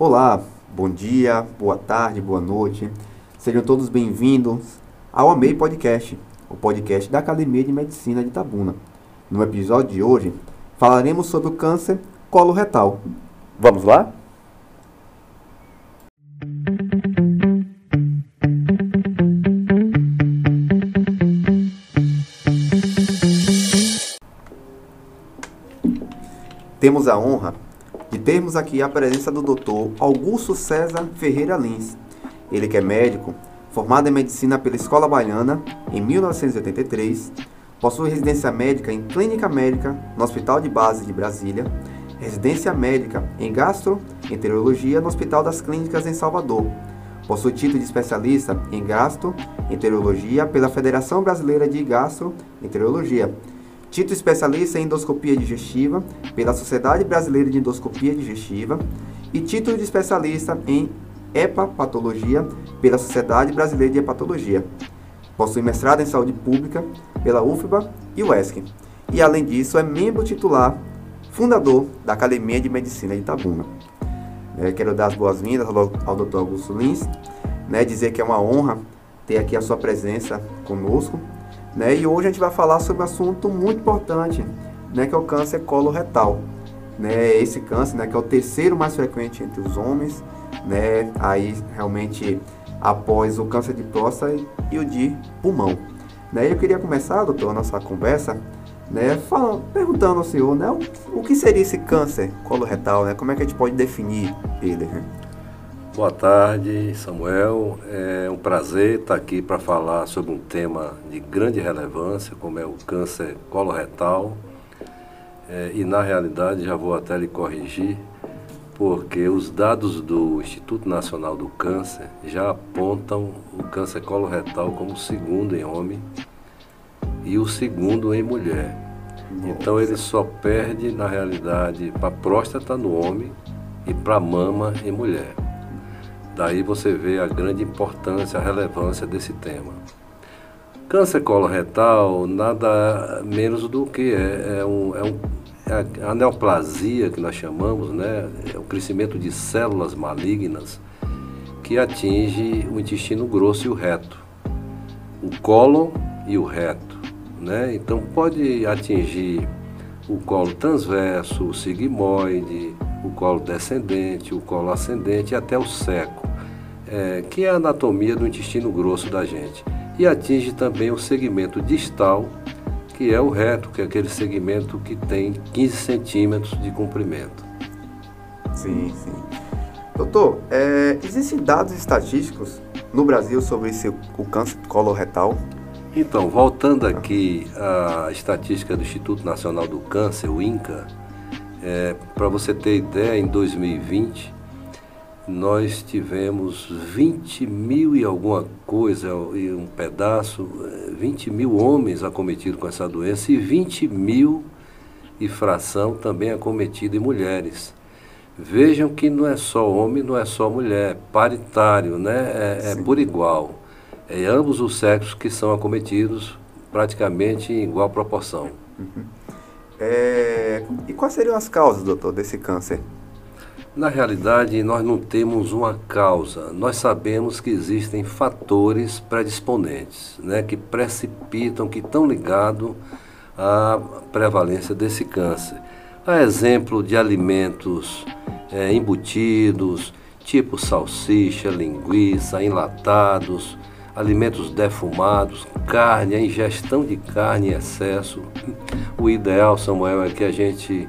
Olá, bom dia, boa tarde, boa noite. Sejam todos bem-vindos ao AMEI Podcast, o podcast da Academia de Medicina de Itabuna. No episódio de hoje, falaremos sobre o câncer coloretal. Vamos lá? Temos a honra de termos aqui a presença do Dr. Augusto César Ferreira Lins. Ele que é médico, formado em medicina pela Escola Baiana em 1983, possui residência médica em clínica médica no Hospital de Base de Brasília, residência médica em gastroenterologia no Hospital das Clínicas em Salvador. Possui título de especialista em gastroenterologia pela Federação Brasileira de Gastroenterologia Título especialista em endoscopia digestiva pela Sociedade Brasileira de Endoscopia Digestiva e título de especialista em hepatologia pela Sociedade Brasileira de Hepatologia. Possui mestrado em saúde pública pela UFBA e UESC. E além disso, é membro titular, fundador da Academia de Medicina de Itabuna. É, quero dar as boas-vindas ao Dr. Augusto Lins, né, dizer que é uma honra ter aqui a sua presença conosco né? E hoje a gente vai falar sobre um assunto muito importante, né? que é o câncer coloretal. Né? Esse câncer, né? que é o terceiro mais frequente entre os homens, né? aí realmente após o câncer de próstata e o de pulmão. Né? Eu queria começar, doutor, a nossa conversa, né, falando, perguntando ao senhor, né, o, o que seria esse câncer coloretal, né? Como é que a gente pode definir ele? Boa tarde, Samuel. É um prazer estar aqui para falar sobre um tema de grande relevância, como é o câncer coloretal. É, e na realidade, já vou até lhe corrigir, porque os dados do Instituto Nacional do Câncer já apontam o câncer coloretal como o segundo em homem e o segundo em mulher. Então ele só perde, na realidade, para a próstata no homem e para mama em mulher. Daí você vê a grande importância, a relevância desse tema. Câncer coloretal nada menos do que é, é, um, é, um, é a neoplasia que nós chamamos, né? É o crescimento de células malignas que atinge o intestino grosso e o reto, o cólon e o reto, né? Então pode atingir o colo transverso, o sigmoide, o colo descendente, o colo ascendente e até o seco é, que é a anatomia do intestino grosso da gente. E atinge também o segmento distal, que é o reto, que é aquele segmento que tem 15 centímetros de comprimento. Sim, sim. Doutor, é, existem dados estatísticos no Brasil sobre esse, o câncer coloretal? Então, voltando aqui à estatística do Instituto Nacional do Câncer, o INCA, é, para você ter ideia, em 2020, nós tivemos 20 mil e alguma coisa, e um pedaço, 20 eh, mil homens acometidos com essa doença e 20 mil e fração também acometidos em mulheres. Vejam que não é só homem, não é só mulher, paritário, né? é, é por igual. É ambos os sexos que são acometidos praticamente em igual proporção. Uhum. É, e quais seriam as causas, doutor, desse câncer? Na realidade, nós não temos uma causa. Nós sabemos que existem fatores predisponentes, né, que precipitam, que estão ligados à prevalência desse câncer. A exemplo de alimentos é, embutidos, tipo salsicha, linguiça, enlatados, alimentos defumados, carne, a ingestão de carne em excesso. O ideal, Samuel, é que a gente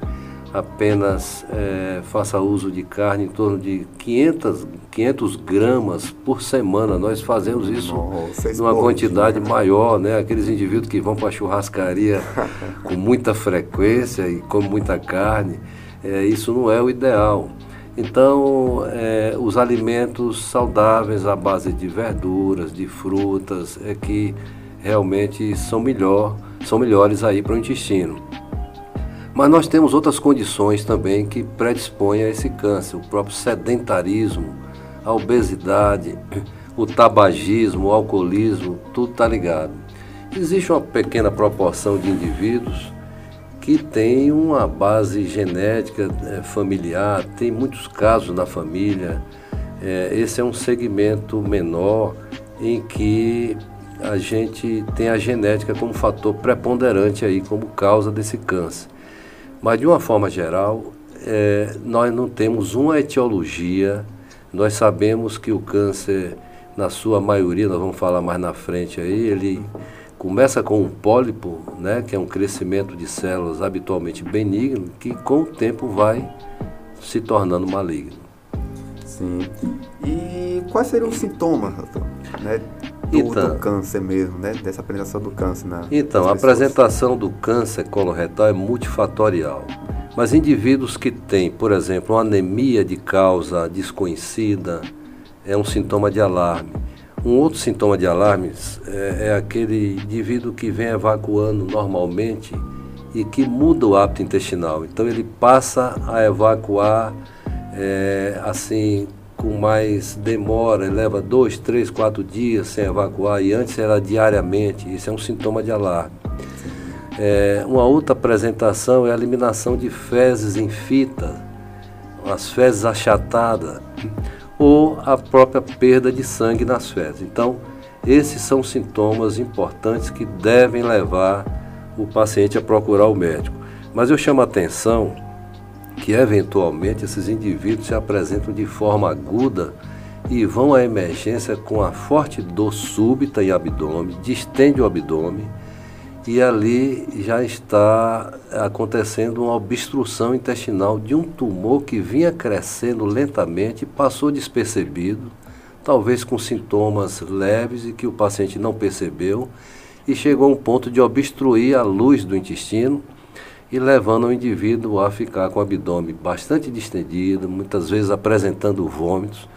apenas é, faça uso de carne em torno de 500, 500 gramas por semana. Nós fazemos isso Nossa, numa quantidade maior, né? Aqueles indivíduos que vão para a churrascaria com muita frequência e comem muita carne, é, isso não é o ideal. Então, é, os alimentos saudáveis à base de verduras, de frutas, é que realmente são melhor, são melhores aí para o intestino. Mas nós temos outras condições também que predispõem a esse câncer, o próprio sedentarismo, a obesidade, o tabagismo, o alcoolismo, tudo está ligado. Existe uma pequena proporção de indivíduos que tem uma base genética é, familiar, tem muitos casos na família. É, esse é um segmento menor em que a gente tem a genética como fator preponderante aí como causa desse câncer. Mas de uma forma geral, é, nós não temos uma etiologia. Nós sabemos que o câncer, na sua maioria, nós vamos falar mais na frente aí, ele começa com um pólipo, né, que é um crescimento de células habitualmente benigno, que com o tempo vai se tornando maligno. Sim. E quais seriam os sintomas, doutor? Né, do, então, do câncer mesmo, né? Dessa apresentação do câncer na Então, a apresentação do câncer coloretal é multifatorial. Mas indivíduos que têm, por exemplo, uma anemia de causa desconhecida, é um sintoma de alarme. Um outro sintoma de alarme é, é aquele indivíduo que vem evacuando normalmente e que muda o hábito intestinal. Então ele passa a evacuar é, assim com mais demora, leva dois, três, quatro dias sem evacuar e antes era diariamente. Isso é um sintoma de alarme. É, uma outra apresentação é a eliminação de fezes em fita, as fezes achatadas, ou a própria perda de sangue nas fezes. Então, esses são sintomas importantes que devem levar o paciente a procurar o médico. Mas eu chamo a atenção que eventualmente esses indivíduos se apresentam de forma aguda e vão à emergência com a forte dor súbita em abdômen, distende o abdômen e ali já está acontecendo uma obstrução intestinal de um tumor que vinha crescendo lentamente, passou despercebido, talvez com sintomas leves e que o paciente não percebeu e chegou a um ponto de obstruir a luz do intestino e levando o indivíduo a ficar com o abdômen bastante distendido, muitas vezes apresentando vômitos,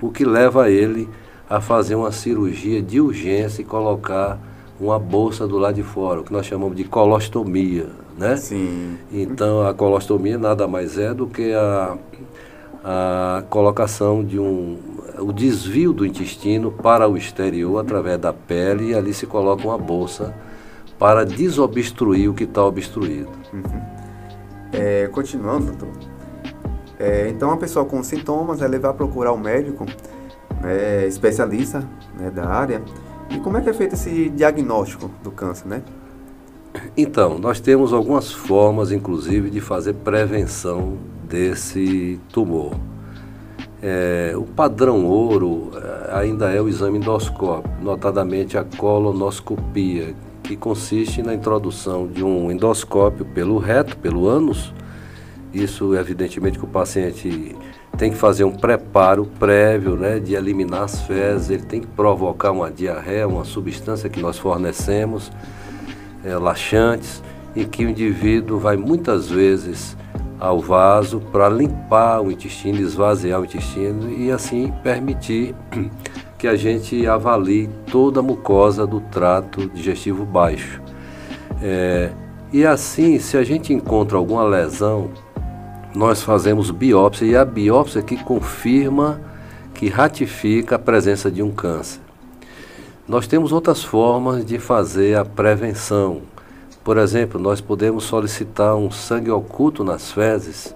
o que leva ele a fazer uma cirurgia de urgência e colocar uma bolsa do lado de fora, o que nós chamamos de colostomia, né? Sim. Então a colostomia nada mais é do que a, a colocação de um o desvio do intestino para o exterior através da pele e ali se coloca uma bolsa para desobstruir o que está obstruído. Uhum. É, continuando, doutor. É, então, a pessoa com sintomas, ela vai procurar um médico né, especialista né, da área. E como é que é feito esse diagnóstico do câncer, né? Então, nós temos algumas formas, inclusive, de fazer prevenção desse tumor. É, o padrão ouro é, ainda é o exame endoscópico, notadamente a colonoscopia, que consiste na introdução de um endoscópio pelo reto, pelo ânus. Isso, evidentemente, que o paciente tem que fazer um preparo prévio né, de eliminar as fezes, ele tem que provocar uma diarreia, uma substância que nós fornecemos, é, laxantes, e que o indivíduo vai muitas vezes ao vaso para limpar o intestino, esvaziar o intestino e assim permitir que a gente avalie toda a mucosa do trato digestivo baixo. É, e assim, se a gente encontra alguma lesão, nós fazemos biópsia e a biópsia que confirma, que ratifica a presença de um câncer. Nós temos outras formas de fazer a prevenção. Por exemplo, nós podemos solicitar um sangue oculto nas fezes,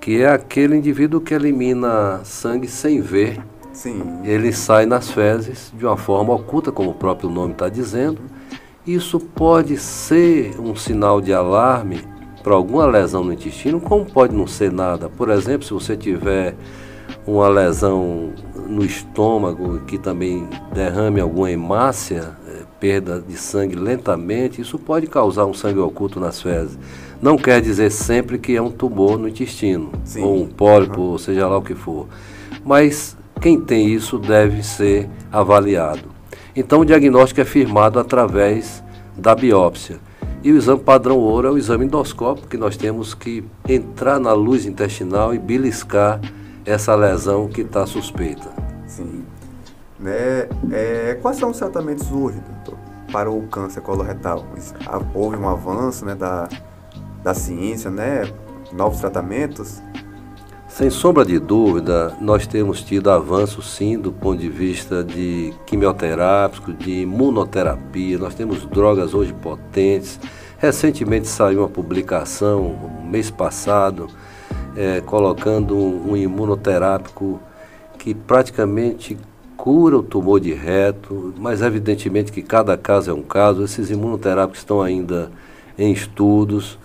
que é aquele indivíduo que elimina sangue sem ver Sim. Ele sai nas fezes de uma forma oculta, como o próprio nome está dizendo. Isso pode ser um sinal de alarme para alguma lesão no intestino, como pode não ser nada. Por exemplo, se você tiver uma lesão no estômago que também derrame alguma hemácia, é, perda de sangue lentamente, isso pode causar um sangue oculto nas fezes. Não quer dizer sempre que é um tumor no intestino, Sim. ou um pólipo, uhum. seja lá o que for. Mas quem tem isso deve ser avaliado. Então, o diagnóstico é firmado através da biópsia. E o exame padrão ouro é o exame endoscópico, que nós temos que entrar na luz intestinal e beliscar essa lesão que está suspeita. Sim. Né? É, quais são os tratamentos hoje, doutor, para o câncer coloretal? Houve um avanço né, da, da ciência, né? novos tratamentos? Sem sombra de dúvida, nós temos tido avanço sim do ponto de vista de quimioterápico, de imunoterapia. Nós temos drogas hoje potentes, Recentemente saiu uma publicação, mês passado, é, colocando um, um imunoterápico que praticamente cura o tumor de reto, mas evidentemente que cada caso é um caso. Esses imunoterápicos estão ainda em estudos.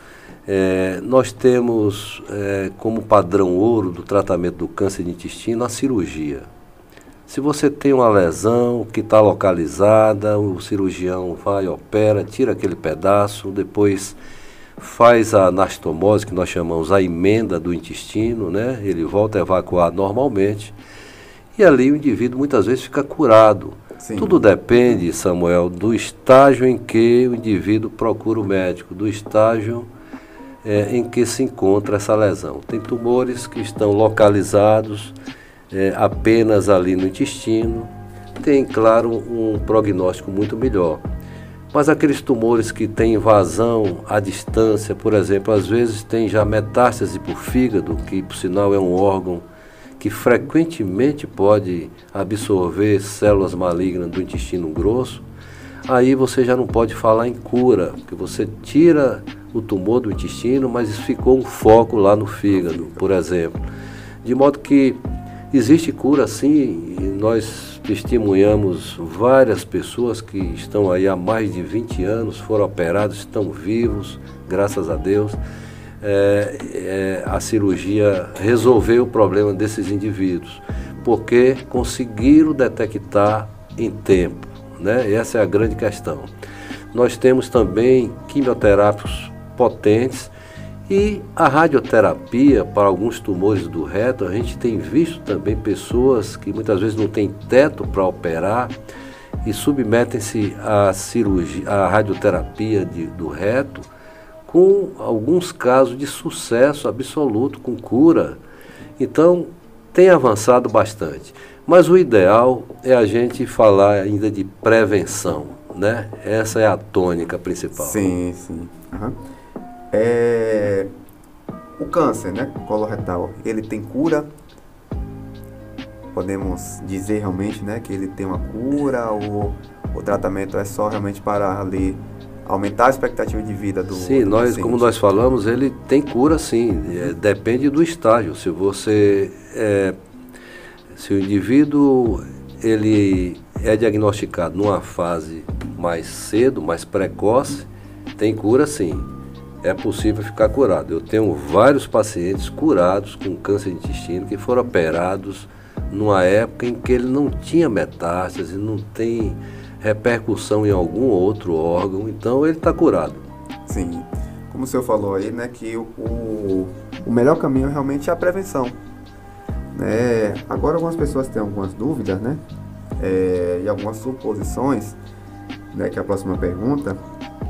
É, nós temos é, como padrão ouro do tratamento do câncer de intestino a cirurgia. Se você tem uma lesão que está localizada, o cirurgião vai, opera, tira aquele pedaço, depois faz a anastomose, que nós chamamos a emenda do intestino, né? ele volta a evacuar normalmente e ali o indivíduo muitas vezes fica curado. Sim. Tudo depende, Samuel, do estágio em que o indivíduo procura o médico, do estágio é, em que se encontra essa lesão. Tem tumores que estão localizados é, apenas ali no intestino, tem, claro, um prognóstico muito melhor. Mas aqueles tumores que têm invasão à distância, por exemplo, às vezes tem já metástase por fígado, que por sinal é um órgão que frequentemente pode absorver células malignas do intestino grosso, aí você já não pode falar em cura, porque você tira o tumor do intestino, mas ficou um foco lá no fígado, por exemplo. De modo que existe cura sim, e nós testemunhamos várias pessoas que estão aí há mais de 20 anos, foram operados, estão vivos, graças a Deus é, é, a cirurgia resolveu o problema desses indivíduos, porque conseguiram detectar em tempo. Né? Essa é a grande questão. Nós temos também quimioterápicos potentes e a radioterapia para alguns tumores do reto, a gente tem visto também pessoas que muitas vezes não têm teto para operar e submetem-se à cirurgia, à radioterapia de, do reto com alguns casos de sucesso absoluto, com cura. Então, tem avançado bastante. Mas o ideal é a gente falar ainda de prevenção, né? Essa é a tônica principal. Sim, sim. Uhum. É... O câncer, né, coloretal, ele tem cura? Podemos dizer realmente, né, que ele tem uma cura ou o tratamento é só realmente para ali aumentar a expectativa de vida do Sim, do nós, paciente. como nós falamos, ele tem cura sim, é, depende do estágio. Se você é, se o indivíduo ele é diagnosticado numa fase mais cedo, mais precoce, tem cura sim. É possível ficar curado. Eu tenho vários pacientes curados com câncer de intestino que foram operados numa época em que ele não tinha metástase, não tem repercussão em algum outro órgão, então ele está curado. Sim, como o senhor falou aí, né, que o, o melhor caminho realmente é a prevenção. Né? Agora algumas pessoas têm algumas dúvidas, né, é, e algumas suposições, né, que é a próxima pergunta.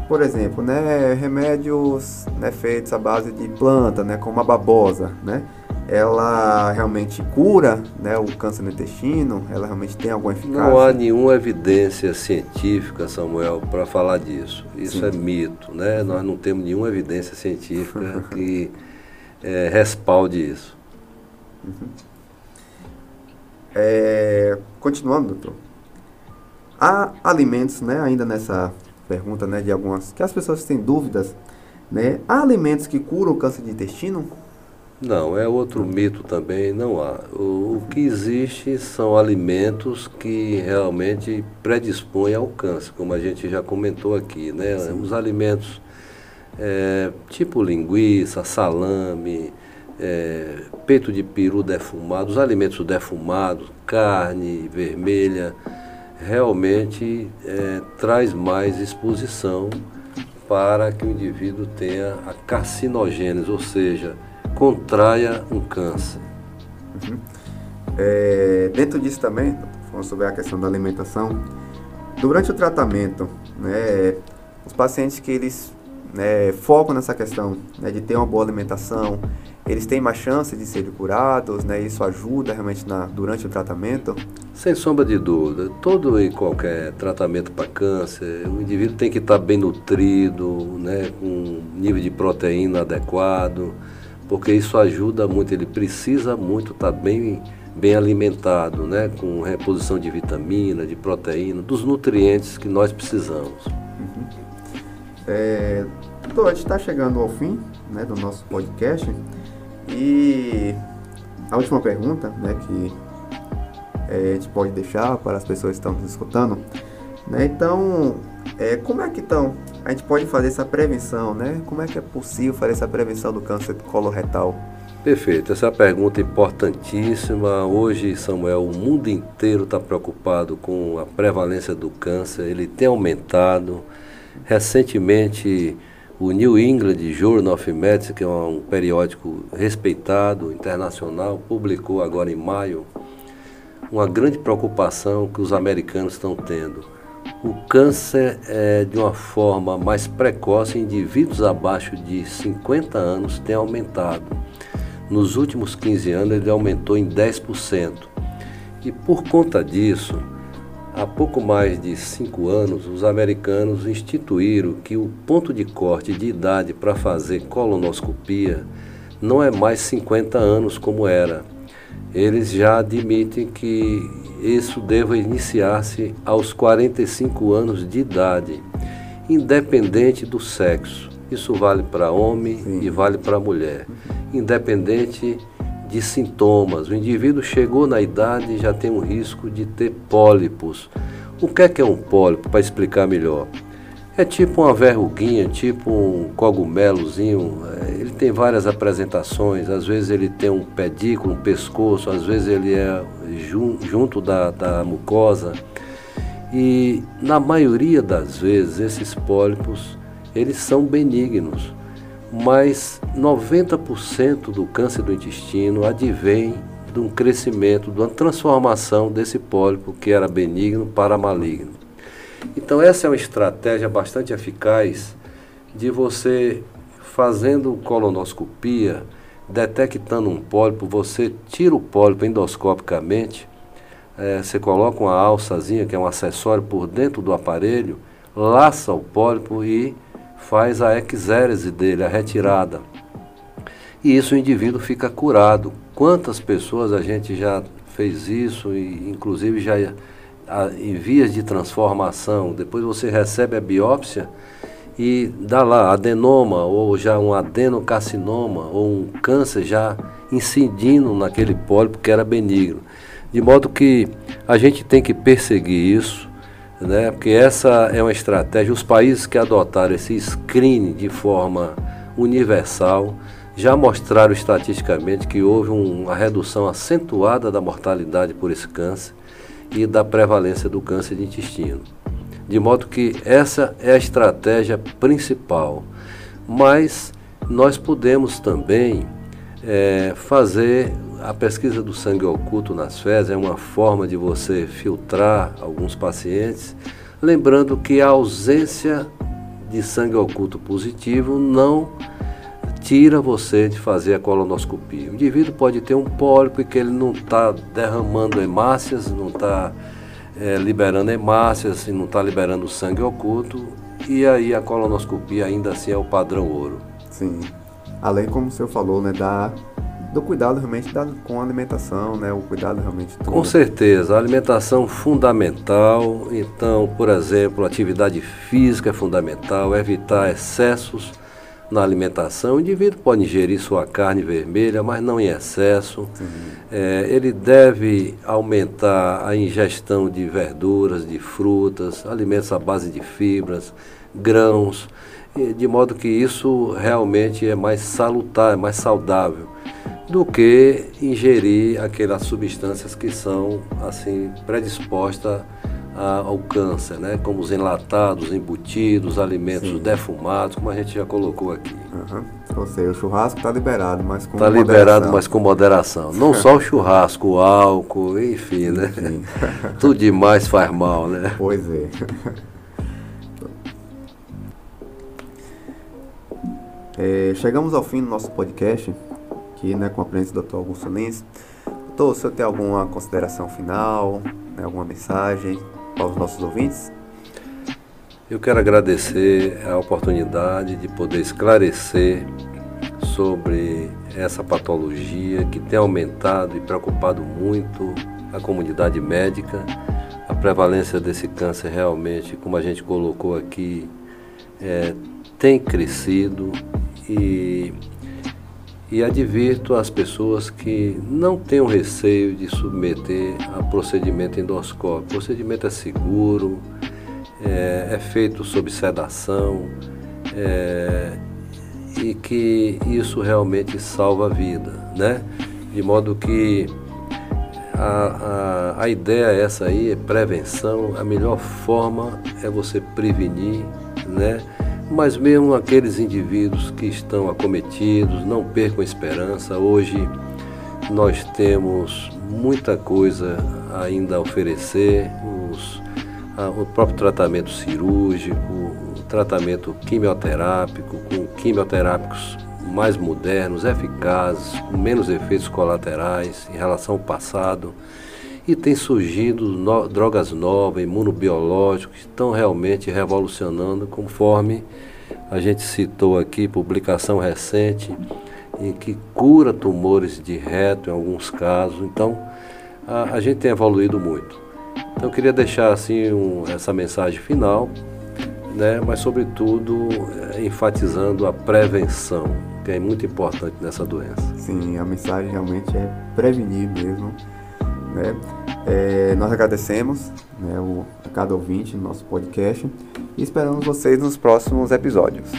Por exemplo, né, remédios né, feitos à base de planta, né, como a babosa, né, ela realmente cura né, o câncer no intestino? Ela realmente tem alguma eficácia? Não há nenhuma evidência científica, Samuel, para falar disso. Isso Sim. é mito, né? Nós não temos nenhuma evidência científica que é, respalde isso. Uhum. É, continuando, doutor. Há alimentos, né, ainda nessa pergunta, né, de algumas que as pessoas têm dúvidas, né? Há alimentos que curam o câncer de intestino? Não, é outro mito também, não há. O, que existe são alimentos que realmente predispõem ao câncer, como a gente já comentou aqui, né? Sim. Os alimentos é, tipo linguiça, salame, é, peito de peru defumado, os alimentos defumados, carne vermelha, realmente é, traz mais exposição para que o indivíduo tenha a carcinogênese, ou seja, contraia um câncer. Uhum. É, dentro disso também, falando sobre a questão da alimentação, durante o tratamento, né, os pacientes que eles né, focam nessa questão né, de ter uma boa alimentação, eles têm mais chance de serem curados, né? Isso ajuda realmente na, durante o tratamento? Sem sombra de dúvida. Todo e qualquer tratamento para câncer, o indivíduo tem que estar bem nutrido, né? com um nível de proteína adequado, porque isso ajuda muito, ele precisa muito estar bem, bem alimentado, né? com reposição de vitamina, de proteína, dos nutrientes que nós precisamos. Uhum. É, Doutor, a gente está chegando ao fim né, do nosso podcast e a última pergunta né, que é, a gente pode deixar para as pessoas que estão nos escutando. Né, então, é, como é que então a gente pode fazer essa prevenção, né? Como é que é possível fazer essa prevenção do câncer coloretal? Perfeito, essa é pergunta importantíssima. Hoje, Samuel, o mundo inteiro está preocupado com a prevalência do câncer, ele tem aumentado. Recentemente, o New England Journal of Medicine, que é um periódico respeitado, internacional, publicou agora em maio uma grande preocupação que os americanos estão tendo. O câncer, é, de uma forma mais precoce, em indivíduos abaixo de 50 anos, tem aumentado. Nos últimos 15 anos ele aumentou em 10%. E por conta disso, há pouco mais de cinco anos, os americanos instituíram que o ponto de corte de idade para fazer colonoscopia não é mais 50 anos como era. Eles já admitem que isso deva iniciar-se aos 45 anos de idade, independente do sexo. Isso vale para homem Sim. e vale para mulher independente de sintomas. O indivíduo chegou na idade e já tem um risco de ter pólipos. O que é que é um pólipo, para explicar melhor? É tipo uma verruguinha, tipo um cogumelozinho. É, ele tem várias apresentações. Às vezes ele tem um pedículo, um pescoço, às vezes ele é junto da, da mucosa. E na maioria das vezes esses pólipos eles são benignos mas 90% do câncer do intestino advém de um crescimento, de uma transformação desse pólipo que era benigno para maligno. Então essa é uma estratégia bastante eficaz de você fazendo colonoscopia, detectando um pólipo, você tira o pólipo endoscopicamente, é, você coloca uma alçazinha, que é um acessório por dentro do aparelho, laça o pólipo e faz a exérese dele, a retirada. E isso o indivíduo fica curado. Quantas pessoas a gente já fez isso, e inclusive já em vias de transformação, depois você recebe a biópsia e dá lá adenoma, ou já um adenocarcinoma, ou um câncer já incidindo naquele pólipo que era benigno. De modo que a gente tem que perseguir isso, né? porque essa é uma estratégia. Os países que adotaram esse screening de forma universal já mostraram estatisticamente que houve uma redução acentuada da mortalidade por esse câncer e da prevalência do câncer de intestino. De modo que essa é a estratégia principal. Mas nós podemos também é, fazer a pesquisa do sangue oculto nas fezes é uma forma de você filtrar alguns pacientes, lembrando que a ausência de sangue oculto positivo não tira você de fazer a colonoscopia. O indivíduo pode ter um pólipo e que ele não está derramando hemácias, não está é, liberando hemácias não está liberando sangue oculto, e aí a colonoscopia ainda assim é o padrão ouro. Sim. Além, como o senhor falou, né, da do cuidado realmente da, com a alimentação, né? O cuidado realmente. Com certeza, a alimentação fundamental. Então, por exemplo, atividade física é fundamental, evitar excessos na alimentação. O indivíduo pode ingerir sua carne vermelha, mas não em excesso. Uhum. É, ele deve aumentar a ingestão de verduras, de frutas, alimentos à base de fibras, grãos, de modo que isso realmente é mais salutar, é mais saudável do que ingerir aquelas substâncias que são assim predispostas ao câncer, né? como os enlatados, embutidos, alimentos Sim. defumados, como a gente já colocou aqui. Uhum. Ou seja, o churrasco está liberado, mas com Está liberado, mas com moderação. Não só o churrasco, o álcool, enfim, né? Enfim. Tudo demais faz mal, né? Pois é. é. Chegamos ao fim do nosso podcast aqui, né, com a presença do Dr. Augusto Lins. Doutor, o senhor tem alguma consideração final, né, alguma mensagem para os nossos ouvintes? Eu quero agradecer a oportunidade de poder esclarecer sobre essa patologia que tem aumentado e preocupado muito a comunidade médica. A prevalência desse câncer realmente, como a gente colocou aqui, é, tem crescido e, e advirto às pessoas que não tenham receio de submeter a procedimento endoscópico. O procedimento é seguro, é, é feito sob sedação é, e que isso realmente salva a vida, né? De modo que a, a, a ideia é essa aí é prevenção, a melhor forma é você prevenir, né? Mas mesmo aqueles indivíduos que estão acometidos, não percam a esperança. Hoje nós temos muita coisa ainda a oferecer, os, a, o próprio tratamento cirúrgico, o tratamento quimioterápico, com quimioterápicos mais modernos, eficazes, com menos efeitos colaterais em relação ao passado. E tem surgido no, drogas novas, imunobiológicos, que estão realmente revolucionando, conforme a gente citou aqui, publicação recente, em que cura tumores de reto em alguns casos. Então, a, a gente tem evoluído muito. Então, eu queria deixar assim um, essa mensagem final, né, mas, sobretudo, é, enfatizando a prevenção, que é muito importante nessa doença. Sim, a mensagem realmente é prevenir mesmo. Né? É, nós agradecemos né, o, a cada ouvinte no nosso podcast e esperamos vocês nos próximos episódios.